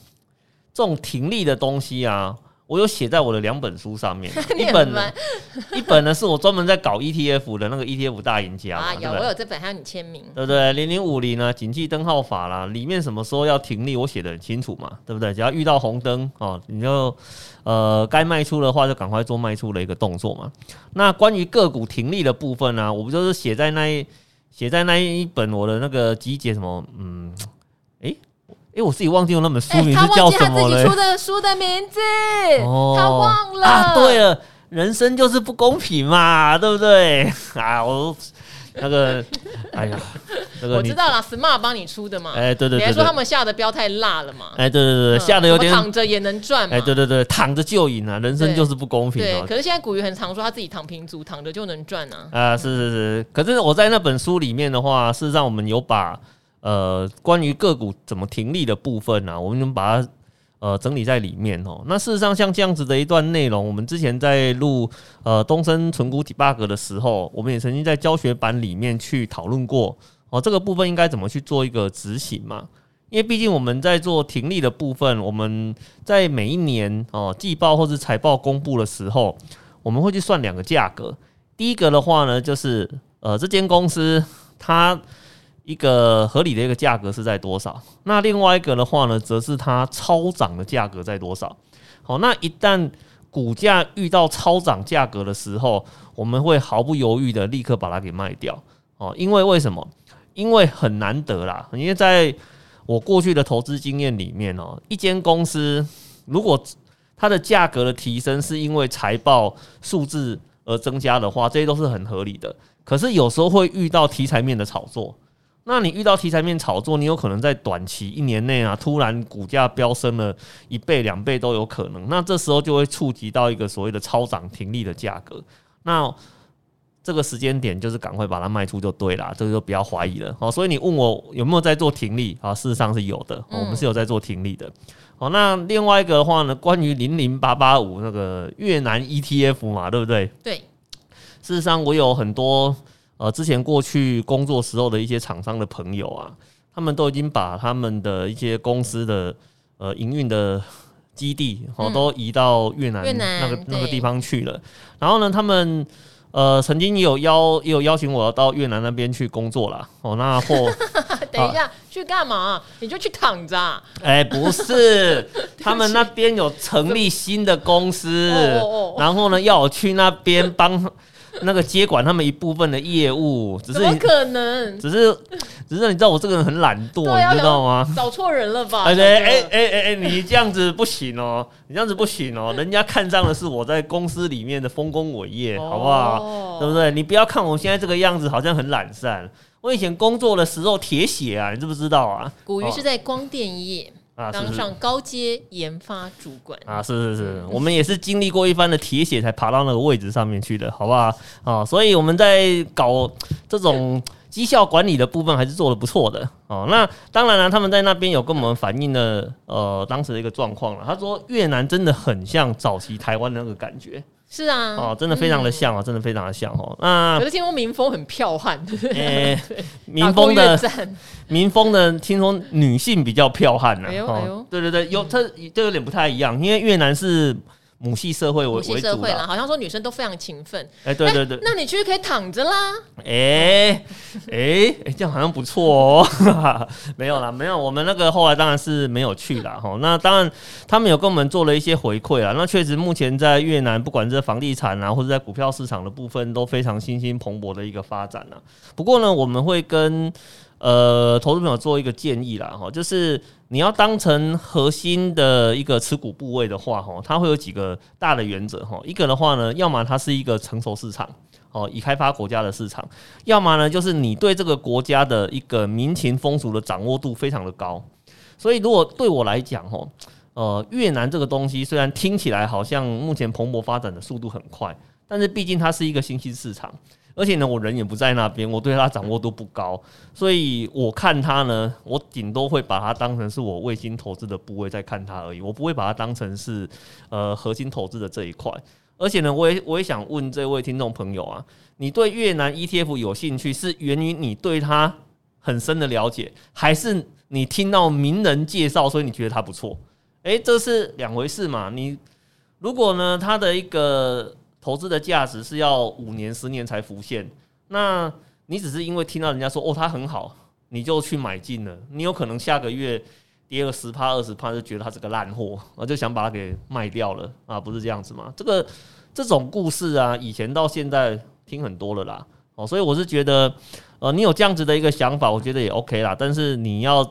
这种停利的东西啊，我有写在我的两本书上面。一本呢，一本呢是我专门在搞 ETF 的那个 ETF 大赢家啊，有我有这本，还有你签名，对不对？零零五零呢，谨记灯号法啦，里面什么时候要停利，我写的很清楚嘛，对不对？只要遇到红灯哦，你就呃该卖出的话，就赶快做卖出的一个动作嘛。那关于个股停利的部分呢，我不就是写在那一写在那一本我的那个集结什么嗯。哎，我自己忘记了那本书名是叫什么了。他忘记他自己出的书的名字，哦、他忘了。啊，对了，人生就是不公平嘛，对不对？啊，我那个，哎呀，那个我知道啦，Smart 帮你出的嘛。哎，对对对，你还说他们下的标太辣了嘛？哎，对对对，下的有点躺着也能赚嘛？哎，对对对，躺着就赢啊，人生就是不公平。对，可是现在古鱼很常说他自己躺平族，躺着就能赚啊。啊，是是是，可是我在那本书里面的话，事实上我们有把呃关于个股怎么停利的部分呢，我们能把它。呃，整理在里面哦。那事实上，像这样子的一段内容，我们之前在录呃东升存股 debug 的时候，我们也曾经在教学版里面去讨论过哦。这个部分应该怎么去做一个执行嘛？因为毕竟我们在做停利的部分，我们在每一年哦季报或是财报公布的时候，我们会去算两个价格。第一个的话呢，就是呃这间公司它。一个合理的一个价格是在多少？那另外一个的话呢，则是它超涨的价格在多少？好，那一旦股价遇到超涨价格的时候，我们会毫不犹豫的立刻把它给卖掉。哦，因为为什么？因为很难得啦。因为在我过去的投资经验里面哦，一间公司如果它的价格的提升是因为财报数字而增加的话，这些都是很合理的。可是有时候会遇到题材面的炒作。那你遇到题材面炒作，你有可能在短期一年内啊，突然股价飙升了一倍两倍都有可能。那这时候就会触及到一个所谓的超涨停利的价格。那这个时间点就是赶快把它卖出就对了，这个就不要怀疑了。好，所以你问我有没有在做停利啊？事实上是有的，我们是有在做停利的。好，那另外一个的话呢，关于零零八八五那个越南 ETF 嘛，对不对？对。事实上，我有很多。呃，之前过去工作时候的一些厂商的朋友啊，他们都已经把他们的一些公司的呃营运的基地哦，都移到越南那个那个地方去了。然后呢，他们呃曾经也有邀也有邀请我要到越南那边去工作啦。哦，那或 等一下去干嘛？你就去躺着？哎，不是，他们那边有成立新的公司，然后呢要我去那边帮。那个接管他们一部分的业务，只是怎么可能？只是，只是你知道我这个人很懒惰，你知道吗？找错人了吧？哎哎哎哎哎，你这样子不行哦，你这样子不行哦，人家看上的是我在公司里面的丰功伟业，好不好？对不对？你不要看我现在这个样子，好像很懒散。我以前工作的时候铁血啊，你知不知道啊？古鱼是在光电业。啊，当上高阶研发主管啊，是是是，我们也是经历过一番的铁血，才爬到那个位置上面去的，好不好？啊，所以我们在搞这种绩效管理的部分，还是做的不错的哦。那当然了，他们在那边有跟我们反映了呃当时的一个状况了。他说越南真的很像早期台湾的那个感觉。是啊，哦，真的非常的像啊，嗯、真的非常的像哦。那可是听说民风很剽悍，对不对？欸、民风的民风的，听说女性比较剽悍呢。哎呦，哎呦，对对对，有这这有点不太一样，因为越南是。母系社会为为主啦，好像说女生都非常勤奋。哎，对对对，那你去可以躺着啦。哎哎哎，这样好像不错哦。没有啦，没有，我们那个后来当然是没有去啦。哈。那当然，他们有跟我们做了一些回馈啊。那确实，目前在越南，不管是房地产啊，或者在股票市场的部分，都非常新兴蓬勃的一个发展啦。不过呢，我们会跟。呃，投资朋友做一个建议啦，哈，就是你要当成核心的一个持股部位的话，哈，它会有几个大的原则，哈，一个的话呢，要么它是一个成熟市场，哦，已开发国家的市场，要么呢，就是你对这个国家的一个民情风俗的掌握度非常的高，所以如果对我来讲，哈，呃，越南这个东西虽然听起来好像目前蓬勃发展的速度很快，但是毕竟它是一个新兴市场。而且呢，我人也不在那边，我对他掌握度不高，所以我看他呢，我顶多会把它当成是我卫星投资的部位在看它而已，我不会把它当成是呃核心投资的这一块。而且呢，我也我也想问这位听众朋友啊，你对越南 ETF 有兴趣，是源于你对它很深的了解，还是你听到名人介绍，所以你觉得它不错？诶，这是两回事嘛。你如果呢，它的一个。投资的价值是要五年、十年才浮现。那你只是因为听到人家说哦，它很好，你就去买进了。你有可能下个月跌个十趴、二十趴，就觉得它是个烂货，我就想把它给卖掉了啊？不是这样子吗？这个这种故事啊，以前到现在听很多了啦。哦，所以我是觉得，呃，你有这样子的一个想法，我觉得也 OK 啦。但是你要。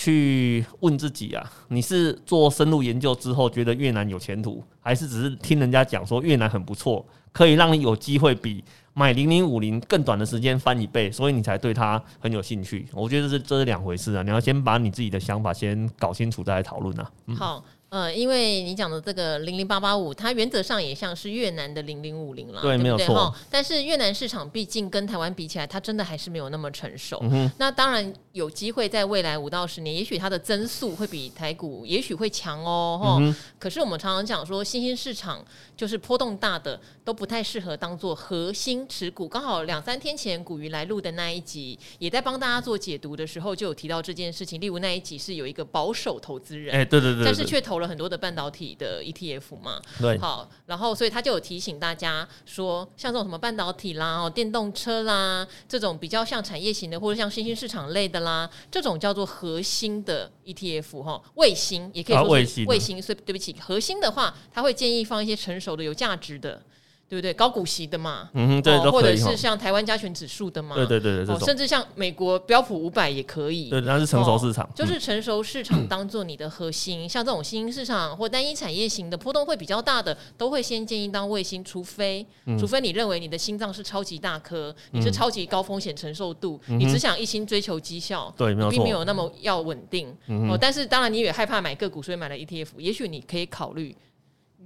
去问自己啊，你是做深入研究之后觉得越南有前途，还是只是听人家讲说越南很不错，可以让你有机会比买零零五零更短的时间翻一倍，所以你才对它很有兴趣。我觉得这是这是两回事啊，你要先把你自己的想法先搞清楚再来讨论啊。嗯、好。呃，因为你讲的这个零零八八五，它原则上也像是越南的零零五零了，对，对不对？没有错。但是越南市场毕竟跟台湾比起来，它真的还是没有那么成熟。嗯。那当然有机会在未来五到十年，也许它的增速会比台股也许会强哦。嗯。可是我们常常讲说，新兴市场就是波动大的都不太适合当做核心持股。刚好两三天前古鱼来录的那一集，也在帮大家做解读的时候，就有提到这件事情。例如那一集是有一个保守投资人，哎，对对对，但是却投了很多的半导体。的 ETF 嘛，对，好，然后所以他就有提醒大家说，像这种什么半导体啦、哦电动车啦，这种比较像产业型的或者像新兴市场类的啦，这种叫做核心的 ETF 哈，卫星也可以说是卫星，所以对不起，核心的话，他会建议放一些成熟的、有价值的。对不对？高股息的嘛，嗯哼，对，哦、或者是像台湾加权指数的嘛，对对对对、哦，甚至像美国标普五百也可以，对，那是成熟市场，哦、就是成熟市场当做你的核心，嗯、像这种新兴市场或单一产业型的波动会比较大的，都会先建议当卫星，除非、嗯、除非你认为你的心脏是超级大颗，你是超级高风险承受度，嗯、你只想一心追求绩效，对，没有错，并没有那么要稳定、嗯、哦。但是当然你也害怕买个股，所以买了 ETF，也许你可以考虑。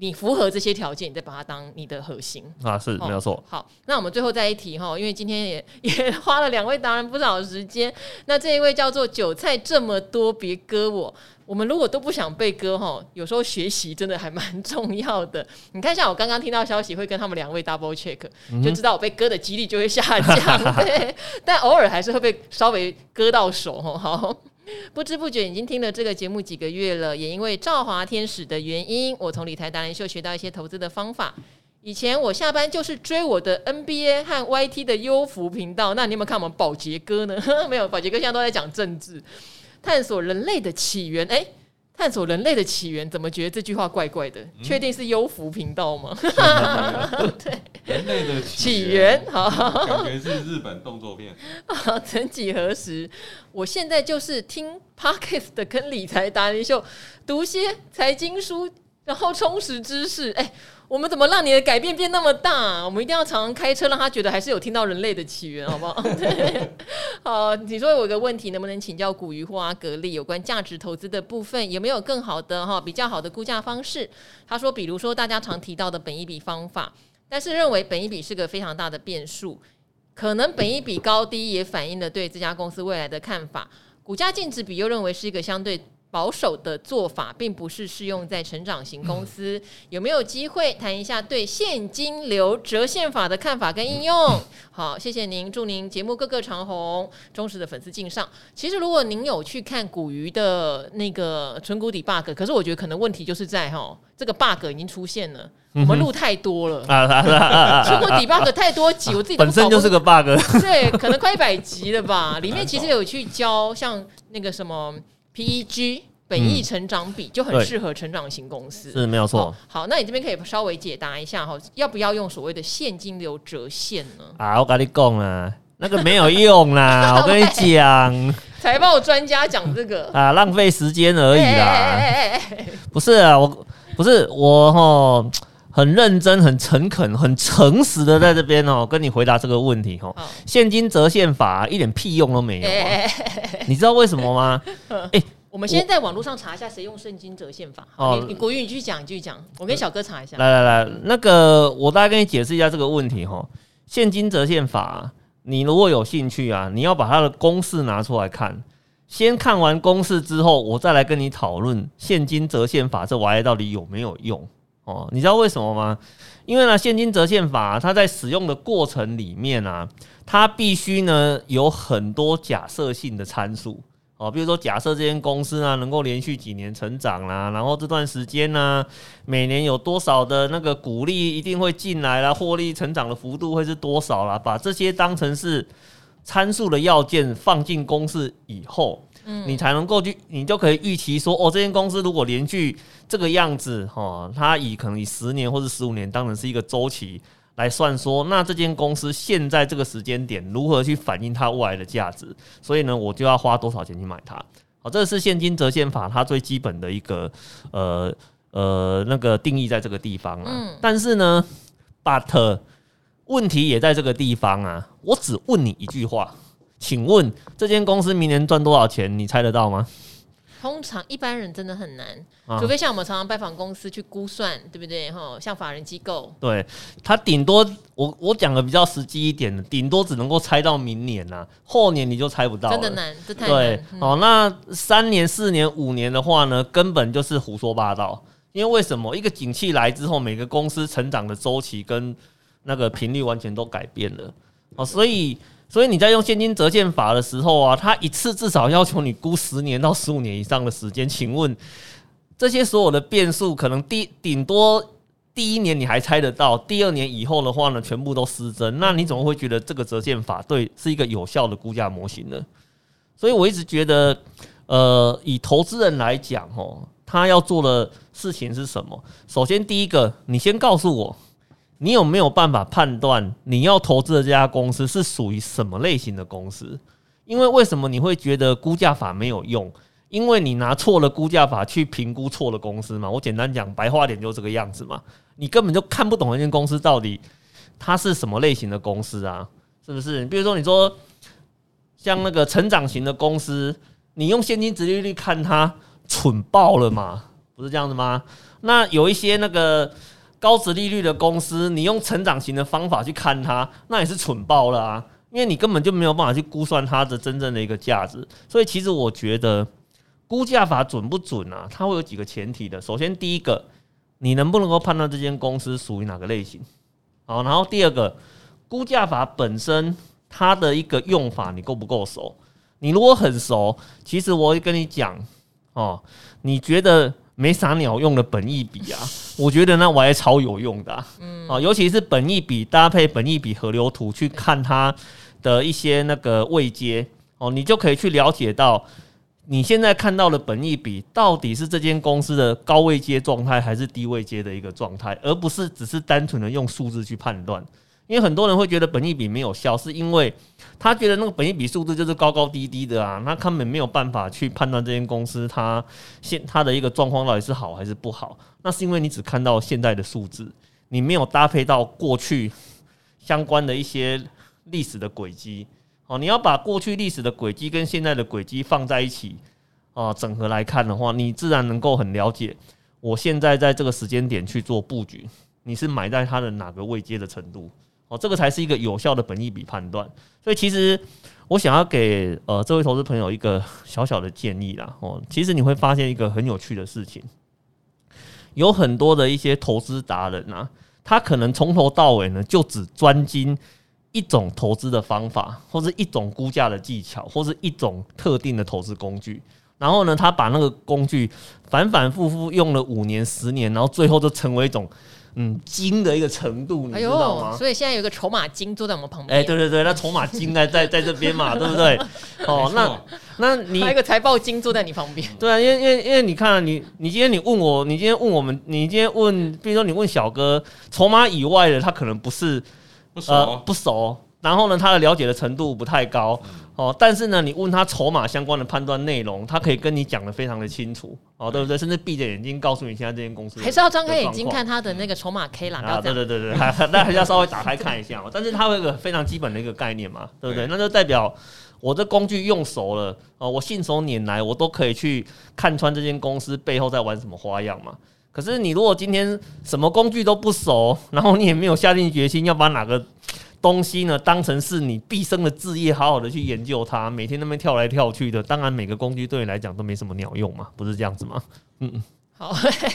你符合这些条件，你再把它当你的核心啊，是没有错。好，那我们最后再一提哈，因为今天也也花了两位达人不少时间。那这一位叫做韭菜这么多，别割我。我们如果都不想被割哈，有时候学习真的还蛮重要的。你看，像我刚刚听到消息，会跟他们两位 double check，就知道我被割的几率就会下降。对，但偶尔还是会被稍微割到手哈。好。不知不觉已经听了这个节目几个月了，也因为兆华天使的原因，我从理财达人秀学到一些投资的方法。以前我下班就是追我的 NBA 和 YT 的优福频道，那你有没有看我们宝杰哥呢？没有，宝杰哥现在都在讲政治，探索人类的起源。诶。探索人类的起源，怎么觉得这句话怪怪的？确、嗯、定是优福频道吗？对，人类的起源，好，感觉是日本动作片。曾几何时，我现在就是听 Podcast 的跟理财达人秀，读些财经书，然后充实知识。哎、欸。我们怎么让你的改变变那么大？我们一定要常常开车，让他觉得还是有听到人类的起源，好不好？对，好，你说有个问题，能不能请教古鱼或阿格力有关价值投资的部分，有没有更好的哈比较好的估价方式？他说，比如说大家常提到的本一比方法，但是认为本一比是个非常大的变数，可能本一比高低也反映了对这家公司未来的看法，股价净值比又认为是一个相对。保守的做法并不是适用在成长型公司，有没有机会谈一下对现金流折现法的看法跟应用？好，谢谢您，祝您节目各个长虹，忠实的粉丝敬上。其实如果您有去看古鱼的那个存股底 bug，可是我觉得可能问题就是在哈这个 bug 已经出现了，我们录太多了啊，存股底 bug 太多集，我自己本身就是个 bug，对，可能快一百集了吧？里面其实有去教像那个什么。PEG 本益成长比就很适合成长型公司，是没有错。好，那你这边可以稍微解答一下哈，要不要用所谓的现金流折现呢？啊，我跟你讲啊，那个没有用啦，我跟你讲，财报专家讲这个啊，浪费时间而已啦。不是啊，我不是我哈。很认真、很诚恳、很诚实的在这边哦，跟你回答这个问题哦。现金折现法一点屁用都没有，你知道为什么吗？哎，我们先在网络上查一下谁用现金折现法。哦，你国语你继续讲，你继续讲。我跟小哥查一下。来来来，那个我大概跟你解释一下这个问题哈。现金折现法，你如果有兴趣啊，你要把它的公式拿出来看。先看完公式之后，我再来跟你讨论现金折现法这玩意到底有没有用。哦，你知道为什么吗？因为呢，现金折现法它在使用的过程里面啊，它必须呢有很多假设性的参数哦，比如说假设这间公司呢能够连续几年成长啦，然后这段时间呢每年有多少的那个股利一定会进来啦，获利成长的幅度会是多少啦，把这些当成是参数的要件放进公式以后。嗯，你才能够去，你就可以预期说，哦，这间公司如果连续这个样子，哈，它以可能以十年或者十五年当成是一个周期来算说，那这间公司现在这个时间点如何去反映它未来的价值？所以呢，我就要花多少钱去买它？好，这是现金折现法它最基本的一个呃呃那个定义在这个地方啊。嗯，但是呢，but 问题也在这个地方啊。我只问你一句话，请问这间公司明年赚多少钱？你猜得到吗？通常一般人真的很难，除非像我们常常拜访公司去估算，对不对？哈，像法人机构，对他顶多我我讲的比较实际一点的，顶多只能够猜到明年呐、啊，后年你就猜不到了，真的难，这太难。对，嗯、哦，那三年、四年、五年的话呢，根本就是胡说八道。因为为什么？一个景气来之后，每个公司成长的周期跟那个频率完全都改变了，哦，所以。所以你在用现金折现法的时候啊，它一次至少要求你估十年到十五年以上的时间。请问这些所有的变数，可能第顶多第一年你还猜得到，第二年以后的话呢，全部都失真。那你怎么会觉得这个折现法对是一个有效的估价模型呢？所以我一直觉得，呃，以投资人来讲，哦，他要做的事情是什么？首先第一个，你先告诉我。你有没有办法判断你要投资的这家公司是属于什么类型的公司？因为为什么你会觉得估价法没有用？因为你拿错了估价法去评估错了公司嘛。我简单讲，白话点就这个样子嘛。你根本就看不懂一间公司到底它是什么类型的公司啊？是不是？比如说你说像那个成长型的公司，你用现金直利率看它蠢爆了嘛？不是这样子吗？那有一些那个。高值利率的公司，你用成长型的方法去看它，那也是蠢爆了啊！因为你根本就没有办法去估算它的真正的一个价值。所以，其实我觉得估价法准不准啊？它会有几个前提的。首先，第一个，你能不能够判断这间公司属于哪个类型？好，然后第二个，估价法本身它的一个用法，你够不够熟？你如果很熟，其实我会跟你讲哦，你觉得？没啥鸟用的本益比啊，我觉得那我还超有用的啊，啊，尤其是本益比搭配本益比河流图去看它的一些那个位阶哦，你就可以去了解到你现在看到的本益比到底是这间公司的高位阶状态还是低位阶的一个状态，而不是只是单纯的用数字去判断。因为很多人会觉得本益比没有效，是因为他觉得那个本益比数字就是高高低低的啊，那根本没有办法去判断这间公司它现它的一个状况到底是好还是不好。那是因为你只看到现在的数字，你没有搭配到过去相关的一些历史的轨迹。哦，你要把过去历史的轨迹跟现在的轨迹放在一起啊，整合来看的话，你自然能够很了解我现在在这个时间点去做布局，你是买在它的哪个位阶的程度。哦，这个才是一个有效的本益比判断。所以，其实我想要给呃这位投资朋友一个 小小的建议啦。哦，其实你会发现一个很有趣的事情，有很多的一些投资达人啊，他可能从头到尾呢就只专精一种投资的方法，或是一种估价的技巧，或是一种特定的投资工具。然后呢，他把那个工具反反复复用了五年、十年，然后最后就成为一种。嗯，精的一个程度，你知道吗？哎、所以现在有个筹码精坐在我们旁边。哎，对对对，那筹码精在 在在这边嘛，对不对？哦，那那你还有一个财报精坐在你旁边。对啊，因为因为因为你看、啊，你你今天你问我，你今天问我们，你今天问，比如说你问小哥，筹码以外的，他可能不是不熟、呃、不熟，然后呢，他的了解的程度不太高。嗯哦，但是呢，你问他筹码相关的判断内容，他可以跟你讲的非常的清楚，哦，对不对？甚至闭着眼睛告诉你现在这间公司还是要张开眼睛看他的那个筹码 K 啦。啊，对对对对，那还是要稍微打开看一下嘛。但是它有一个非常基本的一个概念嘛，对不对？那就代表我的工具用熟了，哦，我信手拈来，我都可以去看穿这间公司背后在玩什么花样嘛。可是你如果今天什么工具都不熟，然后你也没有下定决心要把哪个东西呢，当成是你毕生的志业，好好的去研究它，每天那边跳来跳去的，当然每个工具对你来讲都没什么鸟用嘛，不是这样子吗？嗯嗯。好，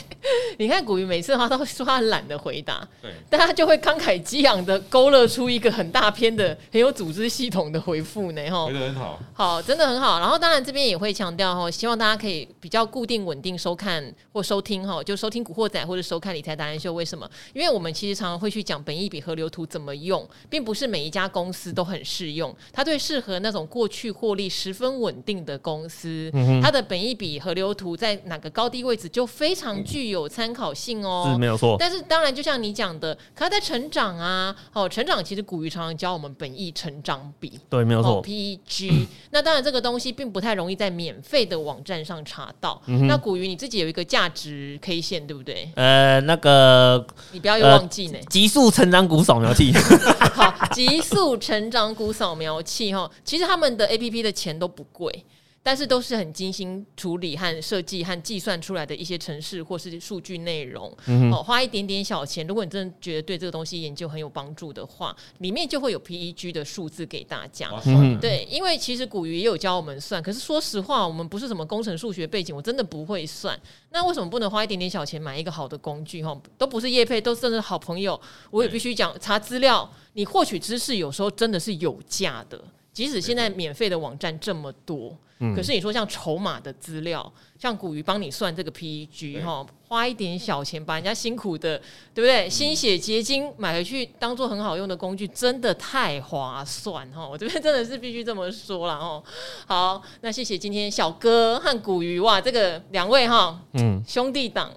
你看古鱼每次他都会说他很懒得回答，对，但他就会慷慨激昂的勾勒出一个很大篇的很有组织系统的回复呢，哈，回的很好，好，真的很好。然后当然这边也会强调哈，希望大家可以比较固定稳定收看或收听哈，就收听古惑仔或者收看理财达人秀。为什么？因为我们其实常常会去讲本益比河流图怎么用，并不是每一家公司都很适用。它对适合那种过去获利十分稳定的公司，它的本益比河流图在哪个高低位置就。非常具有有参考性哦，是没有错。但是当然，就像你讲的，可它在成长啊，哦，成长其实古鱼常常教我们本意成长比，对，没有错。PEG，那当然这个东西并不太容易在免费的网站上查到。嗯、那古鱼你自己有一个价值 K 线，对不对？呃，那个你不要又忘记呢。极、呃、速成长股扫描器，好，极速成长股扫描器哈，其实他们的 APP 的钱都不贵。但是都是很精心处理和设计和计算出来的一些程式或是数据内容，嗯，哦，花一点点小钱，如果你真的觉得对这个东西研究很有帮助的话，里面就会有 PEG 的数字给大家。嗯，对，因为其实古鱼也有教我们算，可是说实话，我们不是什么工程数学背景，我真的不会算。那为什么不能花一点点小钱买一个好的工具？哈，都不是业配，都是好朋友，我也必须讲，查资料，你获取知识有时候真的是有价的，即使现在免费的网站这么多。可是你说像筹码的资料，像古鱼帮你算这个 PEG 哈。花一点小钱把人家辛苦的，对不对？心血结晶买回去当做很好用的工具，真的太划算哈！我这边真的是必须这么说了哦。好，那谢谢今天小哥和古鱼哇，这个两位哈，嗯，兄弟档，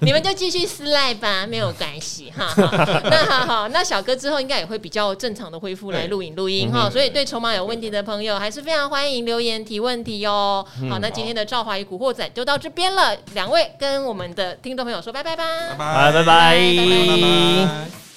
你们就继续私赖吧，没有关系哈。那好好，那小哥之后应该也会比较正常的恢复来录影录音哈。所以对筹码有问题的朋友，还是非常欢迎留言提问题哦。好，那今天的赵华与古惑仔就到这边了。两位跟我们的听众朋友说拜拜吧，拜拜拜拜拜拜。